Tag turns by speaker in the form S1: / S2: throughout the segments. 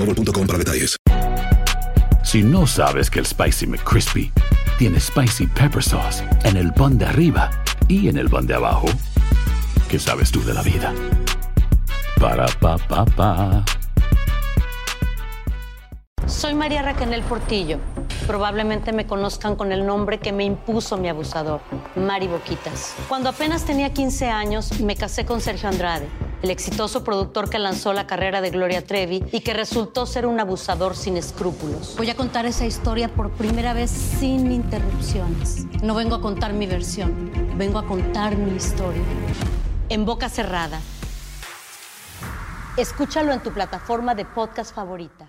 S1: boostmobile.com para detalles.
S2: Si no sabes que el Spicy McCrispy tiene Spicy Pepper Sauce en el pan de arriba y en el pan de abajo, ¿qué sabes tú de la vida? Para, pa, pa, pa.
S3: Soy María Raquel Portillo. Probablemente me conozcan con el nombre que me impuso mi abusador, Mari Boquitas. Cuando apenas tenía 15 años, me casé con Sergio Andrade, el exitoso productor que lanzó la carrera de Gloria Trevi y que resultó ser un abusador sin escrúpulos. Voy a contar esa historia por primera vez sin interrupciones. No vengo a contar mi versión, vengo a contar mi historia. En boca cerrada. Escúchalo en tu plataforma de podcast favorita.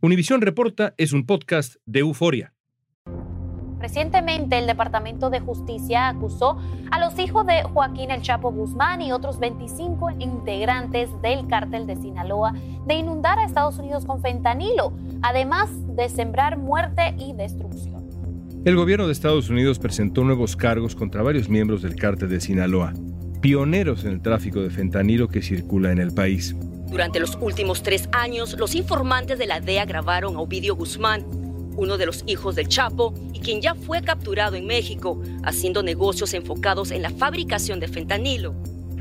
S4: Univisión Reporta es un podcast de euforia.
S5: Recientemente, el Departamento de Justicia acusó a los hijos de Joaquín El Chapo Guzmán y otros 25 integrantes del cártel de Sinaloa de inundar a Estados Unidos con fentanilo, además de sembrar muerte y destrucción.
S4: El gobierno de Estados Unidos presentó nuevos cargos contra varios miembros del cártel de Sinaloa, pioneros en el tráfico de fentanilo que circula en el país.
S6: Durante los últimos tres años, los informantes de la DEA grabaron a Ovidio Guzmán, uno de los hijos del Chapo y quien ya fue capturado en México, haciendo negocios enfocados en la fabricación de fentanilo.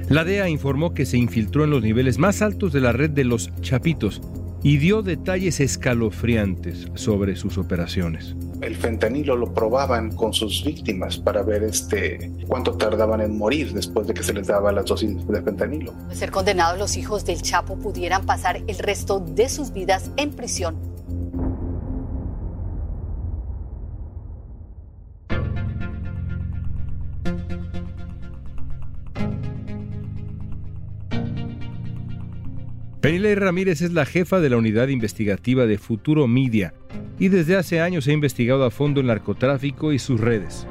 S4: La DEA informó que se infiltró en los niveles más altos de la red de los Chapitos y dio detalles escalofriantes sobre sus operaciones.
S7: El fentanilo lo probaban con sus víctimas para ver este, cuánto tardaban en morir después de que se les daba las dosis de fentanilo.
S8: De ser condenados, los hijos del Chapo pudieran pasar el resto de sus vidas en prisión.
S4: Penilei Ramírez es la jefa de la unidad investigativa de Futuro Media y desde hace años ha investigado a fondo el narcotráfico y sus redes.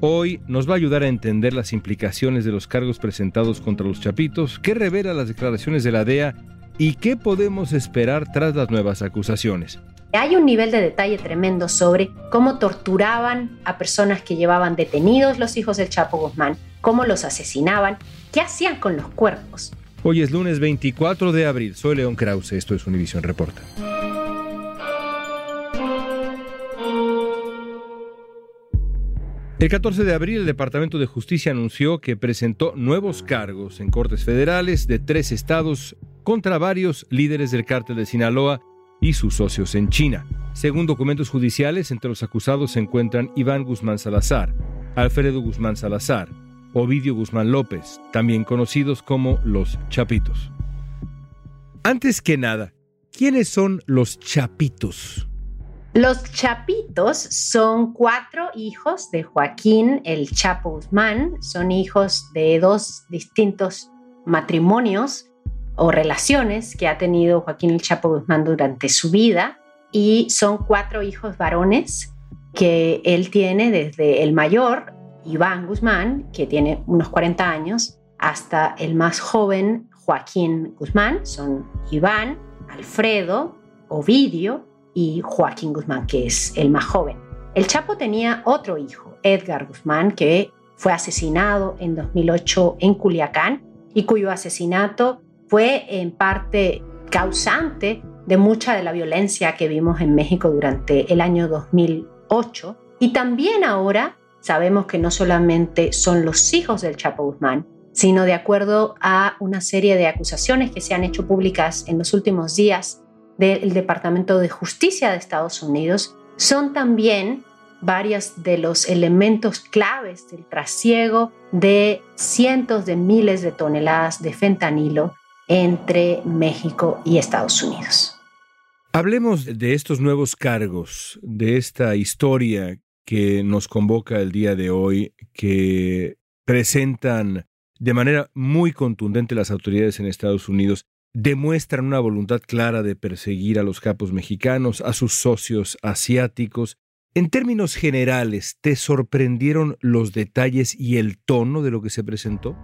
S4: Hoy nos va a ayudar a entender las implicaciones de los cargos presentados contra los Chapitos, qué revela las declaraciones de la DEA y qué podemos esperar tras las nuevas acusaciones.
S9: Hay un nivel de detalle tremendo sobre cómo torturaban a personas que llevaban detenidos los hijos del Chapo Guzmán, cómo los asesinaban, qué hacían con los cuerpos.
S4: Hoy es lunes 24 de abril. Soy León Krause. Esto es Univision Reporta. El 14 de abril, el Departamento de Justicia anunció que presentó nuevos cargos en cortes federales de tres estados contra varios líderes del cártel de Sinaloa y sus socios en China. Según documentos judiciales, entre los acusados se encuentran Iván Guzmán Salazar, Alfredo Guzmán Salazar, Ovidio Guzmán López, también conocidos como los Chapitos. Antes que nada, ¿quiénes son los Chapitos?
S9: Los Chapitos son cuatro hijos de Joaquín el Chapo Guzmán, son hijos de dos distintos matrimonios o relaciones que ha tenido Joaquín el Chapo Guzmán durante su vida y son cuatro hijos varones que él tiene desde el mayor, Iván Guzmán, que tiene unos 40 años, hasta el más joven, Joaquín Guzmán, son Iván, Alfredo, Ovidio y Joaquín Guzmán, que es el más joven. El Chapo tenía otro hijo, Edgar Guzmán, que fue asesinado en 2008 en Culiacán y cuyo asesinato fue en parte causante de mucha de la violencia que vimos en México durante el año 2008. Y también ahora sabemos que no solamente son los hijos del Chapo Guzmán, sino de acuerdo a una serie de acusaciones que se han hecho públicas en los últimos días, del Departamento de Justicia de Estados Unidos son también varios de los elementos claves del trasiego de cientos de miles de toneladas de fentanilo entre México y Estados Unidos.
S4: Hablemos de estos nuevos cargos, de esta historia que nos convoca el día de hoy, que presentan de manera muy contundente las autoridades en Estados Unidos, demuestran una voluntad clara de perseguir a los capos mexicanos, a sus socios asiáticos. En términos generales, ¿te sorprendieron los detalles y el tono de lo que se presentó?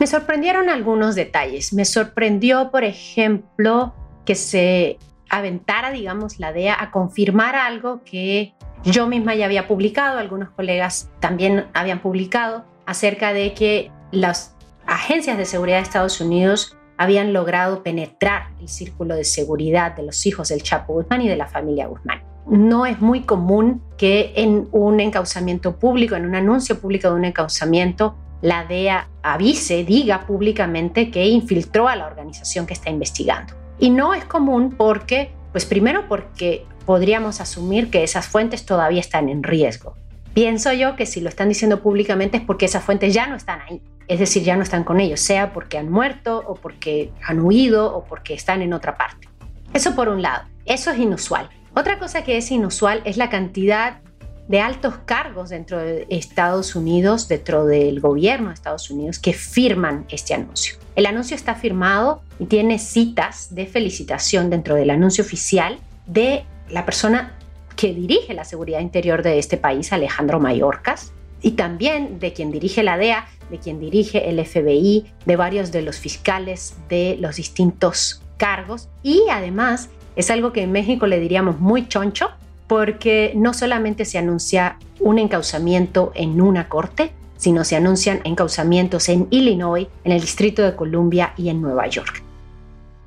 S9: Me sorprendieron algunos detalles. Me sorprendió, por ejemplo, que se aventara, digamos, la DEA a confirmar algo que yo misma ya había publicado, algunos colegas también habían publicado, acerca de que las agencias de seguridad de Estados Unidos habían logrado penetrar el círculo de seguridad de los hijos del Chapo Guzmán y de la familia Guzmán. No es muy común que en un encauzamiento público, en un anuncio público de un encauzamiento, la DEA avise, diga públicamente que infiltró a la organización que está investigando. Y no es común porque, pues primero porque podríamos asumir que esas fuentes todavía están en riesgo. Pienso yo que si lo están diciendo públicamente es porque esas fuentes ya no están ahí, es decir, ya no están con ellos, sea porque han muerto o porque han huido o porque están en otra parte. Eso por un lado, eso es inusual. Otra cosa que es inusual es la cantidad de altos cargos dentro de Estados Unidos, dentro del gobierno de Estados Unidos, que firman este anuncio. El anuncio está firmado y tiene citas de felicitación dentro del anuncio oficial de la persona que dirige la seguridad interior de este país, Alejandro Mayorkas, y también de quien dirige la DEA, de quien dirige el FBI, de varios de los fiscales de los distintos cargos. Y además es algo que en México le diríamos muy choncho, porque no solamente se anuncia un encauzamiento en una corte, sino se anuncian encauzamientos en Illinois, en el Distrito de Columbia y en Nueva York.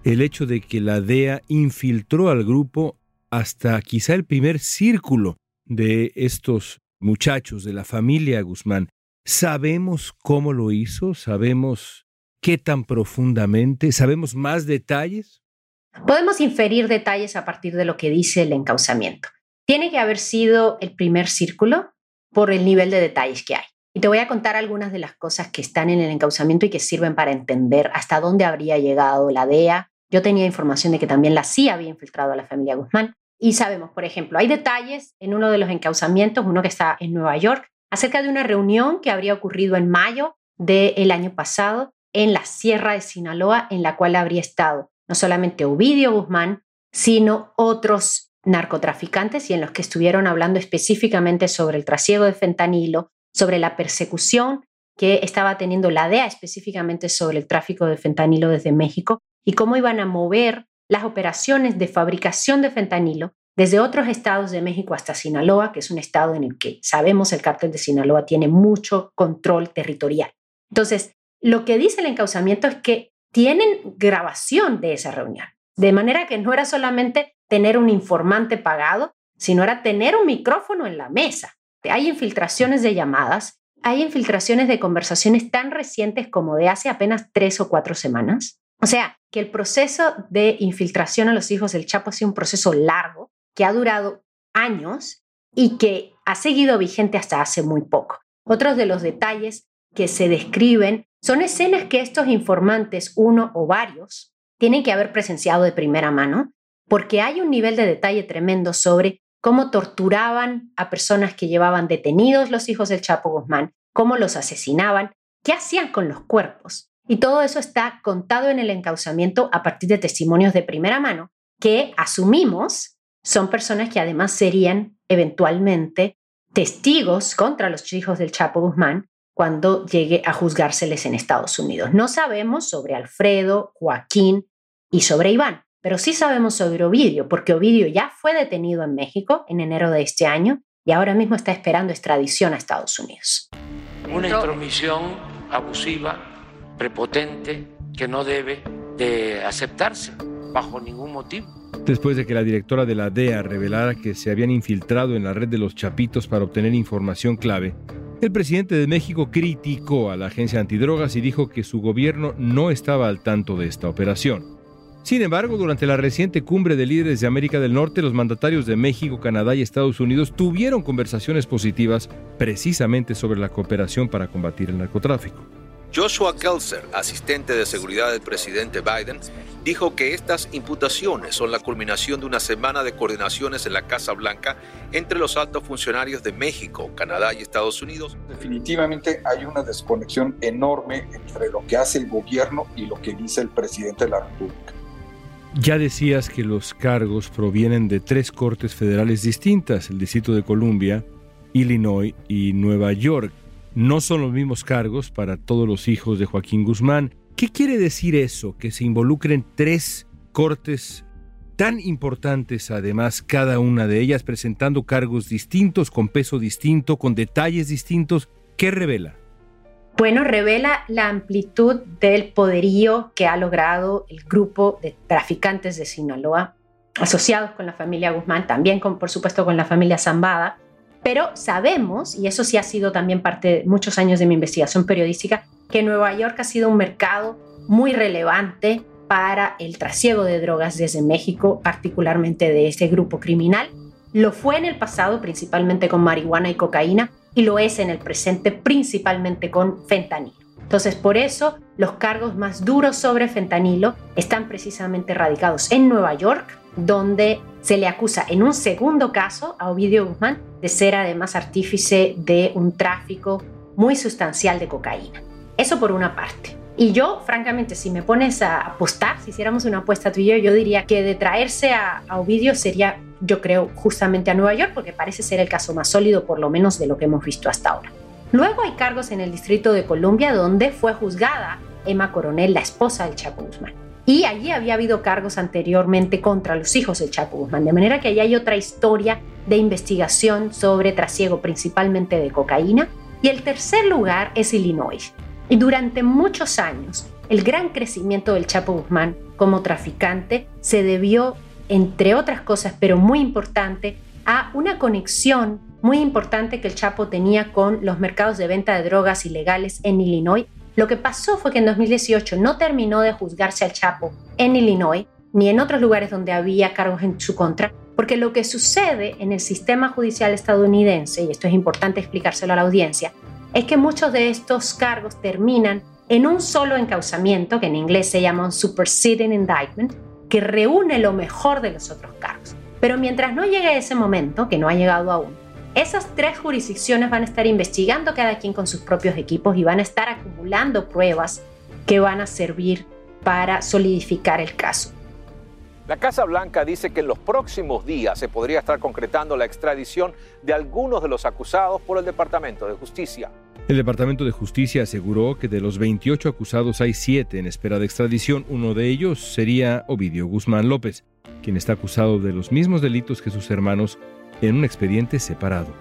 S4: El hecho de que la DEA infiltró al grupo hasta quizá el primer círculo de estos muchachos de la familia Guzmán. ¿Sabemos cómo lo hizo? ¿Sabemos qué tan profundamente? ¿Sabemos más detalles?
S9: Podemos inferir detalles a partir de lo que dice el encauzamiento. Tiene que haber sido el primer círculo por el nivel de detalles que hay. Y te voy a contar algunas de las cosas que están en el encauzamiento y que sirven para entender hasta dónde habría llegado la DEA. Yo tenía información de que también la CIA había infiltrado a la familia Guzmán. Y sabemos, por ejemplo, hay detalles en uno de los encauzamientos, uno que está en Nueva York, acerca de una reunión que habría ocurrido en mayo del año pasado en la Sierra de Sinaloa, en la cual habría estado no solamente Ovidio Guzmán, sino otros narcotraficantes y en los que estuvieron hablando específicamente sobre el trasiego de fentanilo, sobre la persecución que estaba teniendo la DEA específicamente sobre el tráfico de fentanilo desde México y cómo iban a mover las operaciones de fabricación de fentanilo desde otros estados de México hasta Sinaloa, que es un estado en el que sabemos el cártel de Sinaloa tiene mucho control territorial. Entonces, lo que dice el encauzamiento es que tienen grabación de esa reunión, de manera que no era solamente tener un informante pagado, sino era tener un micrófono en la mesa hay infiltraciones de llamadas, hay infiltraciones de conversaciones tan recientes como de hace apenas tres o cuatro semanas. O sea, que el proceso de infiltración a los hijos del Chapo ha sido un proceso largo, que ha durado años y que ha seguido vigente hasta hace muy poco. Otros de los detalles que se describen son escenas que estos informantes, uno o varios, tienen que haber presenciado de primera mano, porque hay un nivel de detalle tremendo sobre cómo torturaban a personas que llevaban detenidos los hijos del Chapo Guzmán, cómo los asesinaban, qué hacían con los cuerpos. Y todo eso está contado en el encauzamiento a partir de testimonios de primera mano, que asumimos son personas que además serían eventualmente testigos contra los hijos del Chapo Guzmán cuando llegue a juzgárseles en Estados Unidos. No sabemos sobre Alfredo, Joaquín y sobre Iván, pero sí sabemos sobre Ovidio, porque Ovidio ya fue detenido en México en enero de este año y ahora mismo está esperando extradición a Estados Unidos.
S10: Una intromisión abusiva, prepotente, que no debe de aceptarse bajo ningún motivo.
S4: Después de que la directora de la DEA revelara que se habían infiltrado en la red de los Chapitos para obtener información clave, el presidente de México criticó a la agencia antidrogas y dijo que su gobierno no estaba al tanto de esta operación. Sin embargo, durante la reciente cumbre de líderes de América del Norte, los mandatarios de México, Canadá y Estados Unidos tuvieron conversaciones positivas precisamente sobre la cooperación para combatir el narcotráfico.
S11: Joshua Kelser, asistente de seguridad del presidente Biden, dijo que estas imputaciones son la culminación de una semana de coordinaciones en la Casa Blanca entre los altos funcionarios de México, Canadá y Estados Unidos.
S12: Definitivamente hay una desconexión enorme entre lo que hace el gobierno y lo que dice el presidente de la República.
S4: Ya decías que los cargos provienen de tres cortes federales distintas, el Distrito de Columbia, Illinois y Nueva York no son los mismos cargos para todos los hijos de Joaquín Guzmán. ¿Qué quiere decir eso? Que se involucren tres cortes tan importantes, además, cada una de ellas presentando cargos distintos, con peso distinto, con detalles distintos. ¿Qué revela?
S9: Bueno, revela la amplitud del poderío que ha logrado el grupo de traficantes de Sinaloa, asociados con la familia Guzmán, también por supuesto con la familia Zambada, pero sabemos, y eso sí ha sido también parte de muchos años de mi investigación periodística, que Nueva York ha sido un mercado muy relevante para el trasiego de drogas desde México, particularmente de ese grupo criminal. Lo fue en el pasado principalmente con marihuana y cocaína y lo es en el presente principalmente con fentanilo. Entonces, por eso los cargos más duros sobre fentanilo están precisamente radicados en Nueva York, donde se le acusa en un segundo caso a Ovidio Guzmán de ser además artífice de un tráfico muy sustancial de cocaína. Eso por una parte. Y yo, francamente, si me pones a apostar, si hiciéramos una apuesta tú y yo, yo diría que de traerse a, a, Ovidio sería, yo creo, justamente a Nueva York, porque parece ser el caso más sólido, por lo menos de lo que hemos visto hasta ahora. Luego hay cargos en el Distrito de Columbia, donde fue juzgada Emma Coronel, la esposa del Chapo Guzmán. Y allí había habido cargos anteriormente contra los hijos del Chapo Guzmán, de manera que allí hay otra historia de investigación sobre trasiego principalmente de cocaína. Y el tercer lugar es Illinois. Y durante muchos años, el gran crecimiento del Chapo Guzmán como traficante se debió, entre otras cosas, pero muy importante, a una conexión muy importante que el Chapo tenía con los mercados de venta de drogas ilegales en Illinois. Lo que pasó fue que en 2018 no terminó de juzgarse al Chapo en Illinois ni en otros lugares donde había cargos en su contra, porque lo que sucede en el sistema judicial estadounidense, y esto es importante explicárselo a la audiencia, es que muchos de estos cargos terminan en un solo encausamiento, que en inglés se llama un superseding indictment, que reúne lo mejor de los otros cargos. Pero mientras no llegue ese momento, que no ha llegado aún, esas tres jurisdicciones van a estar investigando cada quien con sus propios equipos y van a estar acumulando pruebas que van a servir para solidificar el caso.
S11: La Casa Blanca dice que en los próximos días se podría estar concretando la extradición de algunos de los acusados por el Departamento de Justicia.
S4: El Departamento de Justicia aseguró que de los 28 acusados hay 7 en espera de extradición. Uno de ellos sería Ovidio Guzmán López, quien está acusado de los mismos delitos que sus hermanos en un expediente separado.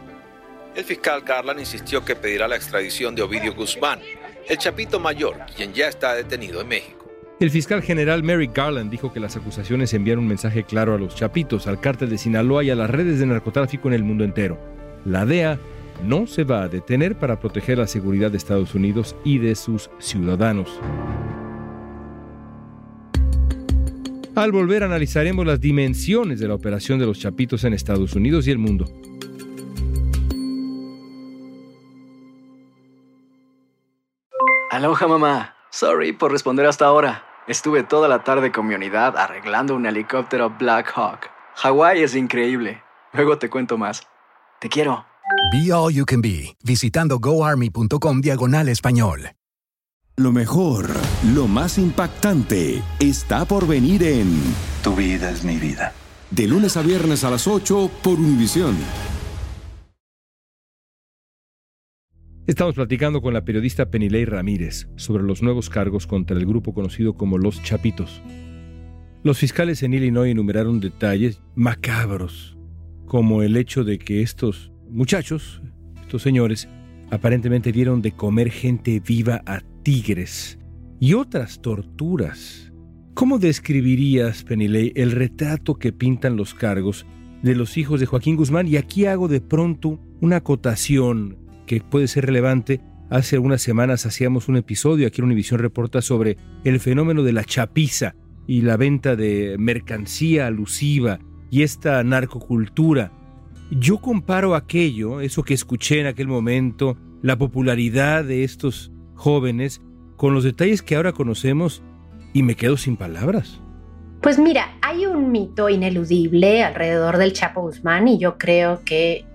S11: El fiscal Garland insistió que pedirá la extradición de Ovidio Guzmán, el chapito mayor, quien ya está detenido en México.
S4: El fiscal general Merrick Garland dijo que las acusaciones envían un mensaje claro a los chapitos, al cártel de Sinaloa y a las redes de narcotráfico en el mundo entero. La DEA no se va a detener para proteger la seguridad de Estados Unidos y de sus ciudadanos. Al volver analizaremos las dimensiones de la operación de los chapitos en Estados Unidos y el mundo.
S13: Aloha mamá. Sorry por responder hasta ahora. Estuve toda la tarde con mi unidad arreglando un helicóptero Black Hawk. Hawái es increíble. Luego te cuento más. Te quiero.
S14: Be All You Can Be, visitando goarmy.com diagonal español.
S15: Lo mejor, lo más impactante, está por venir en
S16: Tu vida es mi vida.
S15: De lunes a viernes a las 8 por Univisión.
S4: Estamos platicando con la periodista Penilei Ramírez sobre los nuevos cargos contra el grupo conocido como Los Chapitos. Los fiscales en Illinois enumeraron detalles macabros, como el hecho de que estos muchachos, estos señores, aparentemente dieron de comer gente viva a tigres y otras torturas. ¿Cómo describirías, Penilei, el retrato que pintan los cargos de los hijos de Joaquín Guzmán? Y aquí hago de pronto una acotación que puede ser relevante. Hace algunas semanas hacíamos un episodio aquí en Univisión Reporta sobre el fenómeno de la chapiza, y la venta de mercancía alusiva y esta narcocultura, yo comparo aquello, eso que escuché en aquel momento, la popularidad de estos jóvenes, con los detalles que ahora conocemos y me quedo sin palabras.
S9: Pues mira, hay un mito ineludible alrededor del Chapo Guzmán y yo creo que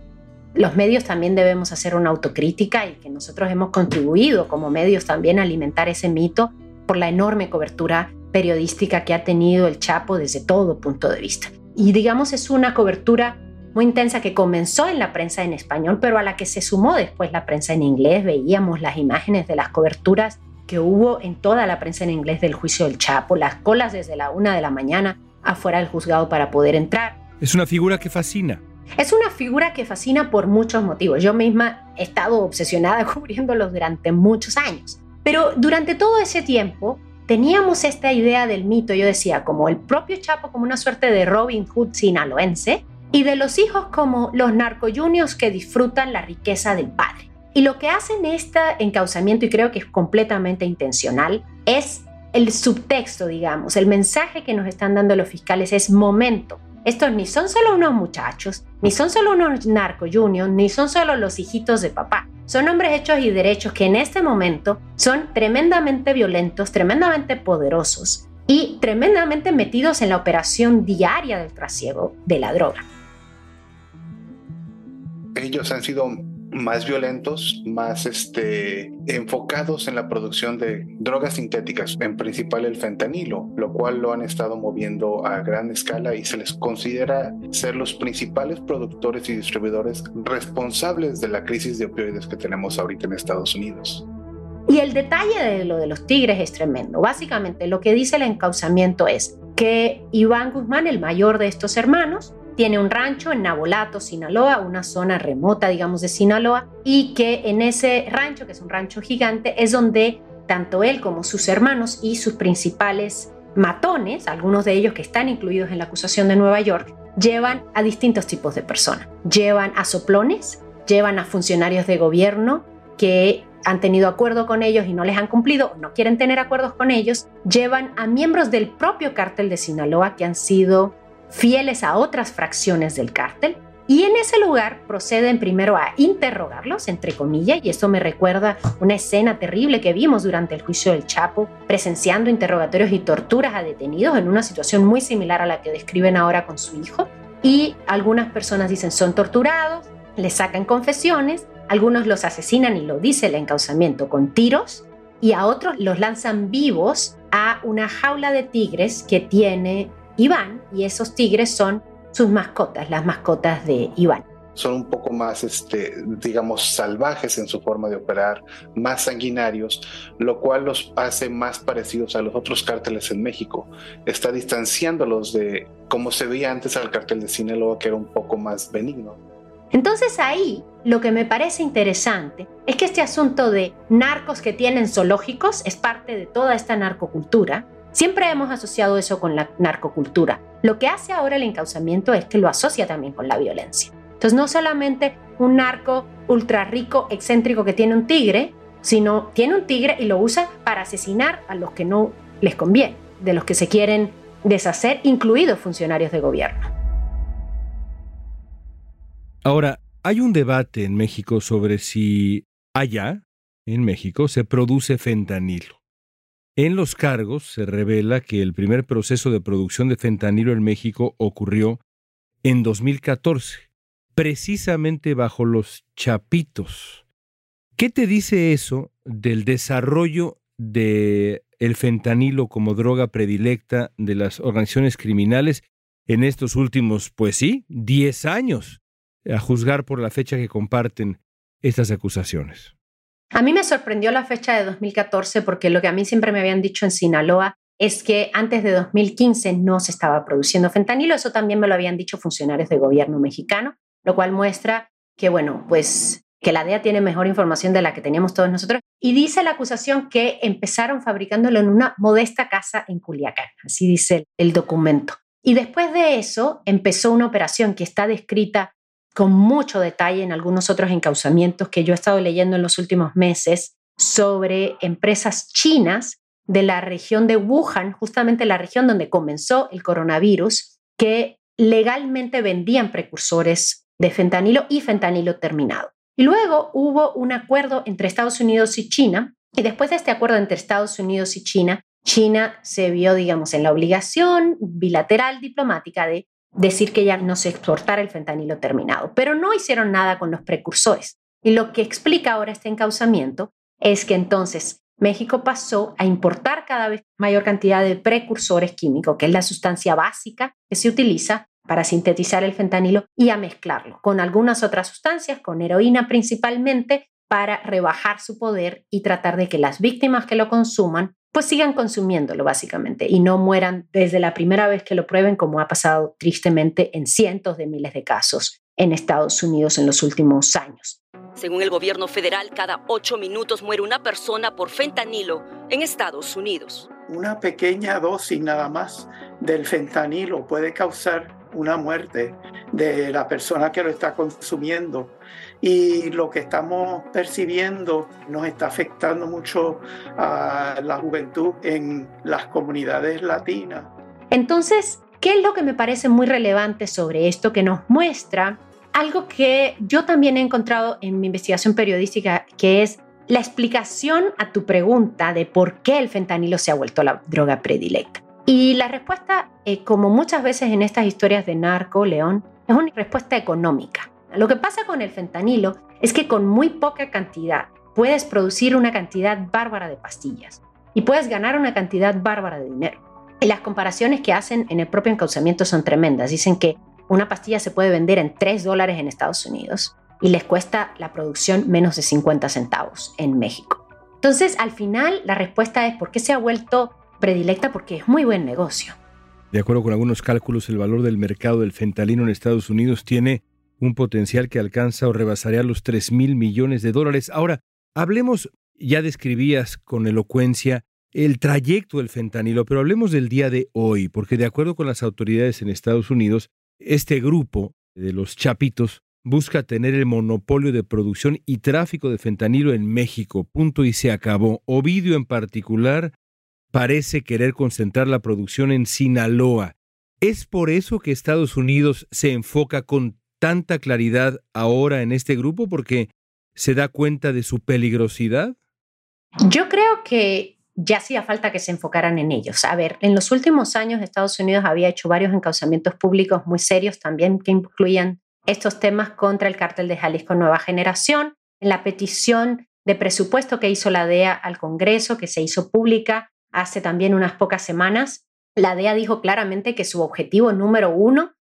S9: los medios también debemos hacer una autocrítica y que nosotros hemos contribuido como medios también a alimentar ese mito por la enorme cobertura periodística que ha tenido el Chapo desde todo punto de vista. Y digamos es una cobertura muy intensa que comenzó en la prensa en español, pero a la que se sumó después la prensa en inglés. Veíamos las imágenes de las coberturas que hubo en toda la prensa en inglés del juicio del Chapo, las colas desde la una de la mañana afuera del juzgado para poder entrar.
S4: Es una figura que fascina.
S9: Es una figura que fascina por muchos motivos. Yo misma he estado obsesionada cubriéndolos durante muchos años. Pero durante todo ese tiempo teníamos esta idea del mito, yo decía, como el propio Chapo como una suerte de Robin Hood sinaloense y de los hijos como los narcoyunios que disfrutan la riqueza del padre. Y lo que hacen este encauzamiento, y creo que es completamente intencional, es el subtexto, digamos, el mensaje que nos están dando los fiscales es momento. Estos ni son solo unos muchachos, ni son solo unos narco juniors, ni son solo los hijitos de papá. Son hombres hechos y derechos que en este momento son tremendamente violentos, tremendamente poderosos y tremendamente metidos en la operación diaria del trasiego de la droga.
S7: Ellos han sido más violentos, más este, enfocados en la producción de drogas sintéticas, en principal el fentanilo, lo cual lo han estado moviendo a gran escala y se les considera ser los principales productores y distribuidores responsables de la crisis de opioides que tenemos ahorita en Estados Unidos.
S9: Y el detalle de lo de los tigres es tremendo. Básicamente lo que dice el encauzamiento es que Iván Guzmán, el mayor de estos hermanos, tiene un rancho en Nabolato, Sinaloa, una zona remota, digamos, de Sinaloa, y que en ese rancho, que es un rancho gigante, es donde tanto él como sus hermanos y sus principales matones, algunos de ellos que están incluidos en la acusación de Nueva York, llevan a distintos tipos de personas. Llevan a soplones, llevan a funcionarios de gobierno que han tenido acuerdo con ellos y no les han cumplido, no quieren tener acuerdos con ellos, llevan a miembros del propio cártel de Sinaloa que han sido fieles a otras fracciones del cártel, y en ese lugar proceden primero a interrogarlos, entre comillas, y esto me recuerda una escena terrible que vimos durante el juicio del Chapo, presenciando interrogatorios y torturas a detenidos en una situación muy similar a la que describen ahora con su hijo. Y algunas personas dicen son torturados, les sacan confesiones, algunos los asesinan y lo dice el encauzamiento con tiros, y a otros los lanzan vivos a una jaula de tigres que tiene Iván y esos tigres son sus mascotas, las mascotas de Iván.
S7: Son un poco más, este, digamos, salvajes en su forma de operar, más sanguinarios, lo cual los hace más parecidos a los otros cárteles en México. Está distanciándolos de como se veía antes al cártel de Sinaloa, que era un poco más benigno.
S9: Entonces ahí lo que me parece interesante es que este asunto de narcos que tienen zoológicos es parte de toda esta narcocultura Siempre hemos asociado eso con la narcocultura. Lo que hace ahora el encauzamiento es que lo asocia también con la violencia. Entonces no solamente un narco ultra rico, excéntrico que tiene un tigre, sino tiene un tigre y lo usa para asesinar a los que no les conviene, de los que se quieren deshacer, incluidos funcionarios de gobierno.
S4: Ahora, hay un debate en México sobre si allá, en México, se produce fentanilo. En los cargos se revela que el primer proceso de producción de fentanilo en México ocurrió en 2014, precisamente bajo los chapitos. ¿Qué te dice eso del desarrollo de el fentanilo como droga predilecta de las organizaciones criminales en estos últimos, pues sí, 10 años, a juzgar por la fecha que comparten estas acusaciones?
S9: A mí me sorprendió la fecha de 2014 porque lo que a mí siempre me habían dicho en Sinaloa es que antes de 2015 no se estaba produciendo fentanilo. Eso también me lo habían dicho funcionarios de gobierno mexicano, lo cual muestra que, bueno, pues que la DEA tiene mejor información de la que teníamos todos nosotros. Y dice la acusación que empezaron fabricándolo en una modesta casa en Culiacán, así dice el documento. Y después de eso empezó una operación que está descrita con mucho detalle en algunos otros encauzamientos que yo he estado leyendo en los últimos meses sobre empresas chinas de la región de Wuhan, justamente la región donde comenzó el coronavirus, que legalmente vendían precursores de fentanilo y fentanilo terminado. Y luego hubo un acuerdo entre Estados Unidos y China, y después de este acuerdo entre Estados Unidos y China, China se vio, digamos, en la obligación bilateral diplomática de decir que ya no se exportara el fentanilo terminado, pero no hicieron nada con los precursores. Y lo que explica ahora este encauzamiento es que entonces México pasó a importar cada vez mayor cantidad de precursores químicos, que es la sustancia básica que se utiliza para sintetizar el fentanilo y a mezclarlo con algunas otras sustancias, con heroína principalmente, para rebajar su poder y tratar de que las víctimas que lo consuman pues sigan consumiéndolo básicamente y no mueran desde la primera vez que lo prueben como ha pasado tristemente en cientos de miles de casos en Estados Unidos en los últimos años.
S6: Según el gobierno federal, cada ocho minutos muere una persona por fentanilo en Estados Unidos.
S17: Una pequeña dosis nada más del fentanilo puede causar una muerte de la persona que lo está consumiendo y lo que estamos percibiendo nos está afectando mucho a la juventud en las comunidades latinas.
S9: Entonces, ¿qué es lo que me parece muy relevante sobre esto que nos muestra algo que yo también he encontrado en mi investigación periodística, que es la explicación a tu pregunta de por qué el fentanilo se ha vuelto la droga predilecta? Y la respuesta, eh, como muchas veces en estas historias de narco, León, es una respuesta económica. Lo que pasa con el fentanilo es que con muy poca cantidad puedes producir una cantidad bárbara de pastillas y puedes ganar una cantidad bárbara de dinero. Y las comparaciones que hacen en el propio encauzamiento son tremendas. Dicen que una pastilla se puede vender en 3 dólares en Estados Unidos y les cuesta la producción menos de 50 centavos en México. Entonces, al final, la respuesta es por qué se ha vuelto predilecta porque es muy buen negocio.
S4: De acuerdo con algunos cálculos, el valor del mercado del fentalino en Estados Unidos tiene un potencial que alcanza o rebasaría los 3 mil millones de dólares. Ahora, hablemos, ya describías con elocuencia el trayecto del fentanilo, pero hablemos del día de hoy, porque de acuerdo con las autoridades en Estados Unidos, este grupo de los chapitos busca tener el monopolio de producción y tráfico de fentanilo en México. Punto y se acabó. Ovidio en particular parece querer concentrar la producción en Sinaloa. ¿Es por eso que Estados Unidos se enfoca con tanta claridad ahora en este grupo? ¿Porque se da cuenta de su peligrosidad?
S9: Yo creo que ya hacía falta que se enfocaran en ellos. A ver, en los últimos años Estados Unidos había hecho varios encauzamientos públicos muy serios también que incluían estos temas contra el cártel de Jalisco Nueva Generación. En la petición de presupuesto que hizo la DEA al Congreso, que se hizo pública, hace también unas pocas semanas, la DEA dijo claramente que su objetivo número uno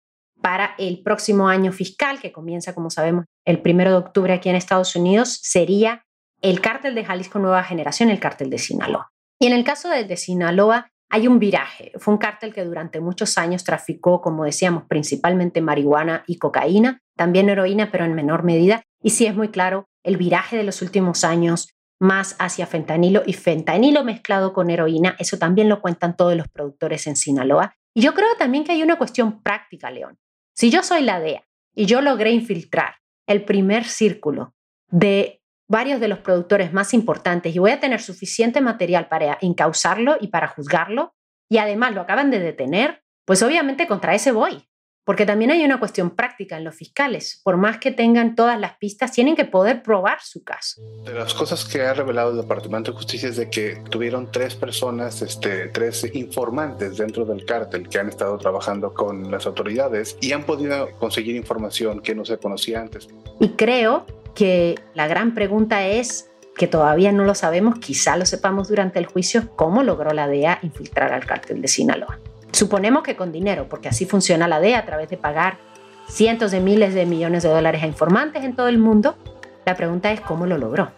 S9: para el próximo año fiscal, que comienza, como sabemos, el primero de octubre aquí en Estados Unidos, sería el cártel de Jalisco Nueva Generación, el cártel de Sinaloa. Y en el caso del de Sinaloa, hay un viraje. Fue un cártel que durante muchos años traficó, como decíamos, principalmente marihuana y cocaína, también heroína, pero en menor medida. Y sí es muy claro, el viraje de los últimos años más hacia fentanilo y fentanilo mezclado con heroína. Eso también lo cuentan todos los productores en Sinaloa. Y yo creo también que hay una cuestión práctica, León. Si yo soy la DEA y yo logré infiltrar el primer círculo de varios de los productores más importantes y voy a tener suficiente material para encauzarlo y para juzgarlo, y además lo acaban de detener, pues obviamente contra ese voy. Porque también hay una cuestión práctica en los fiscales. Por más que tengan todas las pistas, tienen que poder probar su caso.
S7: De las cosas que ha revelado el Departamento de Justicia es de que tuvieron tres personas, este, tres informantes dentro del cártel que han estado trabajando con las autoridades y han podido conseguir información que no se conocía antes.
S9: Y creo que la gran pregunta es, que todavía no lo sabemos, quizá lo sepamos durante el juicio, cómo logró la DEA infiltrar al cártel de Sinaloa. Suponemos que con dinero, porque así funciona la DEA a través de pagar cientos de miles de millones de dólares a informantes en todo el mundo. La pregunta es cómo lo logró.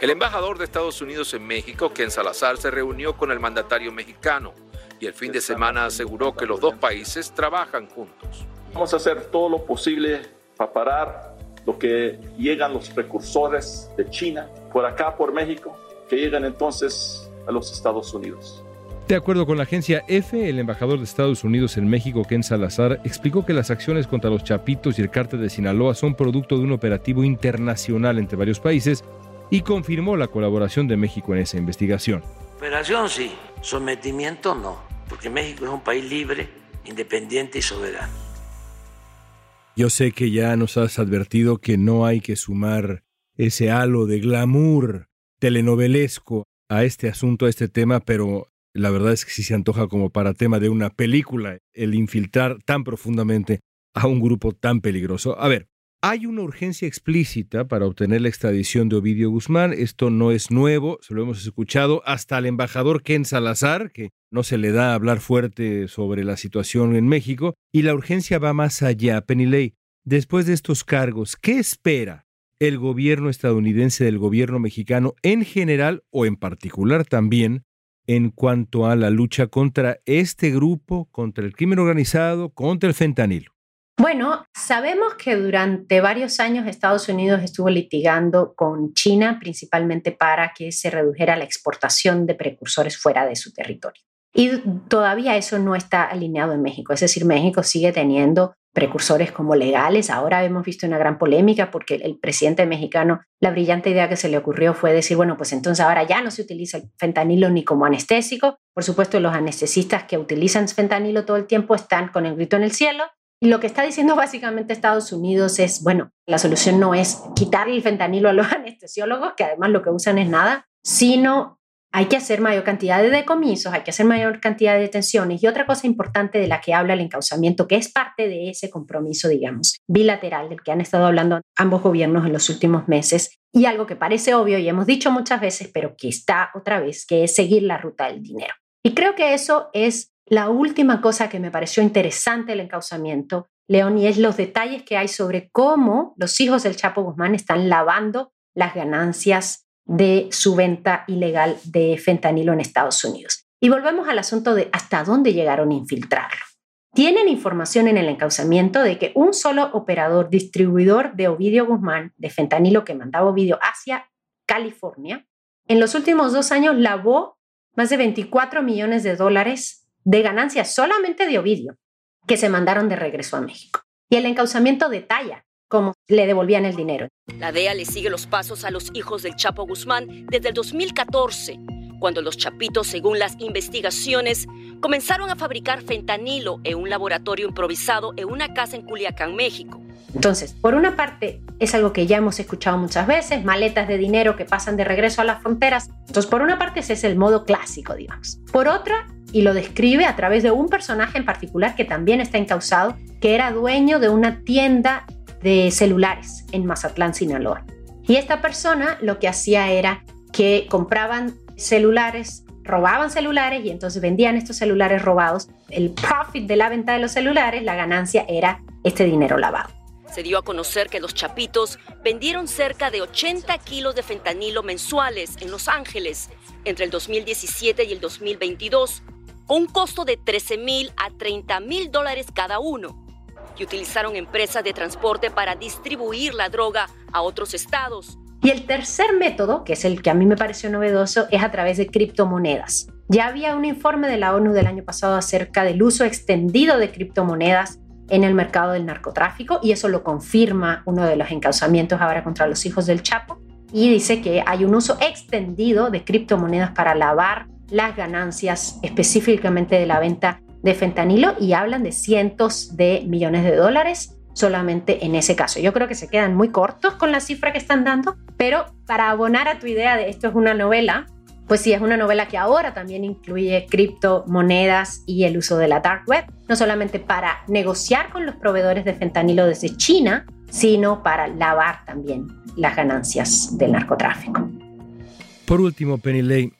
S11: El embajador de Estados Unidos en México, Ken Salazar, se reunió con el mandatario mexicano y el fin de semana aseguró que los dos países trabajan juntos.
S18: Vamos a hacer todo lo posible para parar lo que llegan los precursores de China por acá, por México, que llegan entonces a los Estados Unidos.
S4: De acuerdo con la agencia EFE, el embajador de Estados Unidos en México, Ken Salazar, explicó que las acciones contra los Chapitos y el cártel de Sinaloa son producto de un operativo internacional entre varios países y confirmó la colaboración de México en esa investigación.
S10: Cooperación sí, sometimiento no, porque México es un país libre, independiente y soberano.
S4: Yo sé que ya nos has advertido que no hay que sumar ese halo de glamour telenovelesco a este asunto, a este tema, pero la verdad es que sí se antoja como para tema de una película el infiltrar tan profundamente a un grupo tan peligroso. A ver, hay una urgencia explícita para obtener la extradición de Ovidio Guzmán. Esto no es nuevo, se lo hemos escuchado hasta al embajador Ken Salazar, que no se le da a hablar fuerte sobre la situación en México. Y la urgencia va más allá. Penilei, después de estos cargos, ¿qué espera el gobierno estadounidense del gobierno mexicano en general o en particular también en cuanto a la lucha contra este grupo, contra el crimen organizado, contra el fentanilo?
S9: Bueno, sabemos que durante varios años Estados Unidos estuvo litigando con China principalmente para que se redujera la exportación de precursores fuera de su territorio. Y todavía eso no está alineado en México, es decir, México sigue teniendo precursores como legales. Ahora hemos visto una gran polémica porque el presidente mexicano, la brillante idea que se le ocurrió fue decir, bueno, pues entonces ahora ya no se utiliza el fentanilo ni como anestésico. Por supuesto, los anestesistas que utilizan fentanilo todo el tiempo están con el grito en el cielo. Y lo que está diciendo básicamente Estados Unidos es, bueno, la solución no es quitarle el fentanilo a los anestesiólogos, que además lo que usan es nada, sino hay que hacer mayor cantidad de decomisos, hay que hacer mayor cantidad de detenciones. Y otra cosa importante de la que habla el encauzamiento, que es parte de ese compromiso, digamos, bilateral del que han estado hablando ambos gobiernos en los últimos meses, y algo que parece obvio y hemos dicho muchas veces, pero que está otra vez, que es seguir la ruta del dinero. Y creo que eso es la última cosa que me pareció interesante del encauzamiento, León, y es los detalles que hay sobre cómo los hijos del Chapo Guzmán están lavando las ganancias de su venta ilegal de fentanilo en Estados Unidos. Y volvemos al asunto de hasta dónde llegaron a infiltrarlo. Tienen información en el encauzamiento de que un solo operador distribuidor de Ovidio Guzmán, de fentanilo que mandaba Ovidio hacia California, en los últimos dos años lavó más de 24 millones de dólares de ganancias solamente de Ovidio, que se mandaron de regreso a México. Y el encauzamiento detalla cómo le devolvían el dinero.
S6: La DEA le sigue los pasos a los hijos del Chapo Guzmán desde el 2014, cuando los chapitos, según las investigaciones, comenzaron a fabricar fentanilo en un laboratorio improvisado en una casa en Culiacán, México.
S9: Entonces, por una parte, es algo que ya hemos escuchado muchas veces, maletas de dinero que pasan de regreso a las fronteras. Entonces, por una parte, ese es el modo clásico, digamos. Por otra, y lo describe a través de un personaje en particular que también está encausado, que era dueño de una tienda de celulares en Mazatlán, Sinaloa. Y esta persona lo que hacía era que compraban celulares, robaban celulares y entonces vendían estos celulares robados. El profit de la venta de los celulares, la ganancia era este dinero lavado.
S6: Se dio a conocer que los Chapitos vendieron cerca de 80 kilos de fentanilo mensuales en Los Ángeles entre el 2017 y el 2022, con un costo de 13 mil a 30 mil dólares cada uno y utilizaron empresas de transporte para distribuir la droga a otros estados.
S9: Y el tercer método, que es el que a mí me pareció novedoso, es a través de criptomonedas. Ya había un informe de la ONU del año pasado acerca del uso extendido de criptomonedas en el mercado del narcotráfico y eso lo confirma uno de los encauzamientos ahora contra los hijos del Chapo y dice que hay un uso extendido de criptomonedas para lavar las ganancias específicamente de la venta de fentanilo y hablan de cientos de millones de dólares solamente en ese caso. Yo creo que se quedan muy cortos con la cifra que están dando, pero para abonar a tu idea de esto es una novela, pues sí, es una novela que ahora también incluye criptomonedas y el uso de la dark web, no solamente para negociar con los proveedores de fentanilo desde China, sino para lavar también las ganancias del narcotráfico.
S4: Por último, Penny Lane,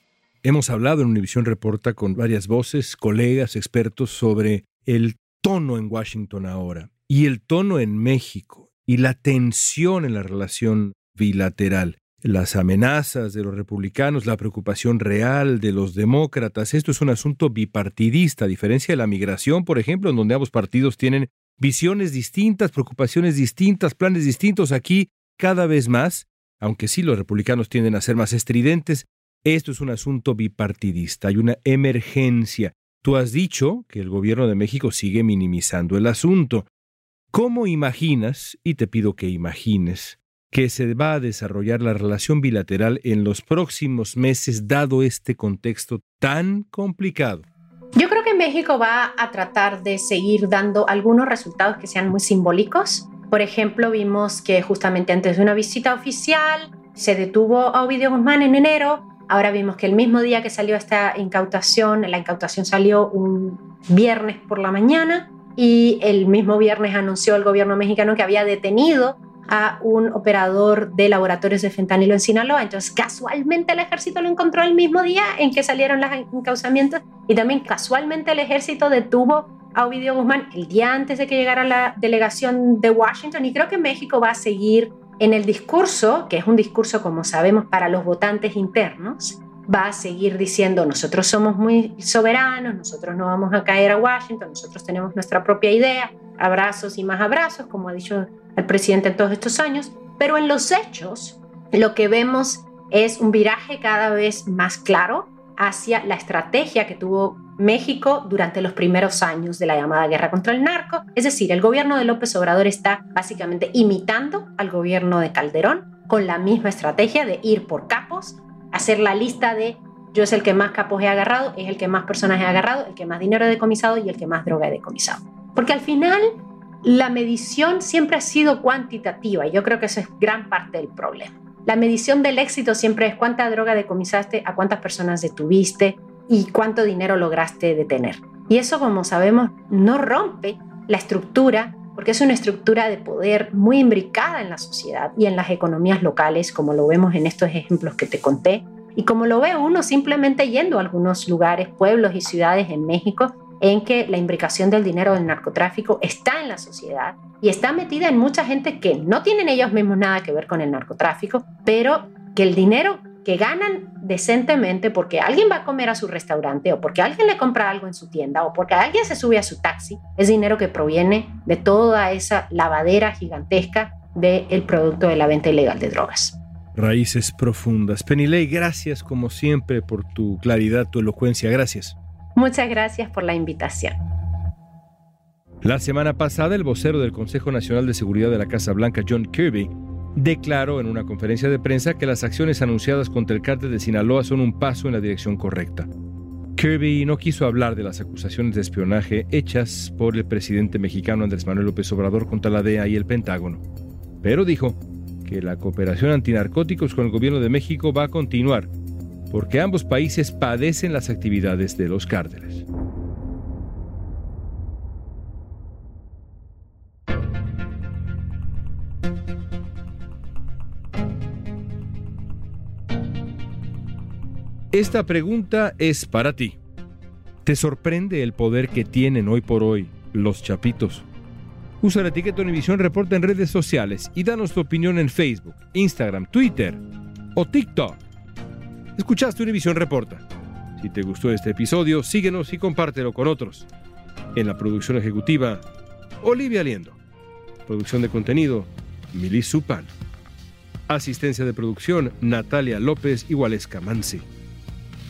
S4: Hemos hablado en Univisión Reporta con varias voces, colegas, expertos sobre el tono en Washington ahora y el tono en México y la tensión en la relación bilateral, las amenazas de los republicanos, la preocupación real de los demócratas. Esto es un asunto bipartidista, a diferencia de la migración, por ejemplo, en donde ambos partidos tienen visiones distintas, preocupaciones distintas, planes distintos. Aquí, cada vez más, aunque sí los republicanos tienden a ser más estridentes, esto es un asunto bipartidista, hay una emergencia. Tú has dicho que el gobierno de México sigue minimizando el asunto. ¿Cómo imaginas, y te pido que imagines, que se va a desarrollar la relación bilateral en los próximos meses, dado este contexto tan complicado?
S9: Yo creo que México va a tratar de seguir dando algunos resultados que sean muy simbólicos. Por ejemplo, vimos que justamente antes de una visita oficial se detuvo a Ovidio Guzmán en enero. Ahora vimos que el mismo día que salió esta incautación, la incautación salió un viernes por la mañana y el mismo viernes anunció el gobierno mexicano que había detenido a un operador de laboratorios de fentanilo en Sinaloa. Entonces, casualmente el ejército lo encontró el mismo día en que salieron los encauzamientos y también casualmente el ejército detuvo a Ovidio Guzmán el día antes de que llegara la delegación de Washington y creo que México va a seguir en el discurso, que es un discurso, como sabemos, para los votantes internos, va a seguir diciendo nosotros somos muy soberanos, nosotros no vamos a caer a Washington, nosotros tenemos nuestra propia idea, abrazos y más abrazos, como ha dicho el presidente en todos estos años, pero en los hechos lo que vemos es un viraje cada vez más claro hacia la estrategia que tuvo México durante los primeros años de la llamada guerra contra el narco. Es decir, el gobierno de López Obrador está básicamente imitando al gobierno de Calderón con la misma estrategia de ir por capos, hacer la lista de yo es el que más capos he agarrado, es el que más personas he agarrado, el que más dinero he decomisado y el que más droga he decomisado. Porque al final la medición siempre ha sido cuantitativa y yo creo que eso es gran parte del problema. La medición del éxito siempre es cuánta droga decomisaste, a cuántas personas detuviste y cuánto dinero lograste detener. Y eso, como sabemos, no rompe la estructura porque es una estructura de poder muy imbricada en la sociedad y en las economías locales, como lo vemos en estos ejemplos que te conté, y como lo ve uno simplemente yendo a algunos lugares, pueblos y ciudades en México en que la imbricación del dinero del narcotráfico está en la sociedad y está metida en mucha gente que no tienen ellos mismos nada que ver con el narcotráfico, pero que el dinero que ganan decentemente porque alguien va a comer a su restaurante o porque alguien le compra algo en su tienda o porque alguien se sube a su taxi, es dinero que proviene de toda esa lavadera gigantesca del producto de la venta ilegal de drogas.
S4: Raíces profundas. Penilei, gracias como siempre por tu claridad, tu elocuencia. Gracias.
S9: Muchas gracias por la invitación.
S4: La semana pasada, el vocero del Consejo Nacional de Seguridad de la Casa Blanca, John Kirby, declaró en una conferencia de prensa que las acciones anunciadas contra el cártel de Sinaloa son un paso en la dirección correcta. Kirby no quiso hablar de las acusaciones de espionaje hechas por el presidente mexicano Andrés Manuel López Obrador contra la DEA y el Pentágono, pero dijo que la cooperación antinarcóticos con el gobierno de México va a continuar porque ambos países padecen las actividades de los cárteles. Esta pregunta es para ti. ¿Te sorprende el poder que tienen hoy por hoy los chapitos? Usa la etiqueta Univisión Reporta en redes sociales y danos tu opinión en Facebook, Instagram, Twitter o TikTok. Escuchaste Univisión Reporta. Si te gustó este episodio, síguenos y compártelo con otros. En la producción ejecutiva, Olivia Liendo. Producción de contenido, Milis Supan. Asistencia de producción, Natalia López y Waleska Mansi.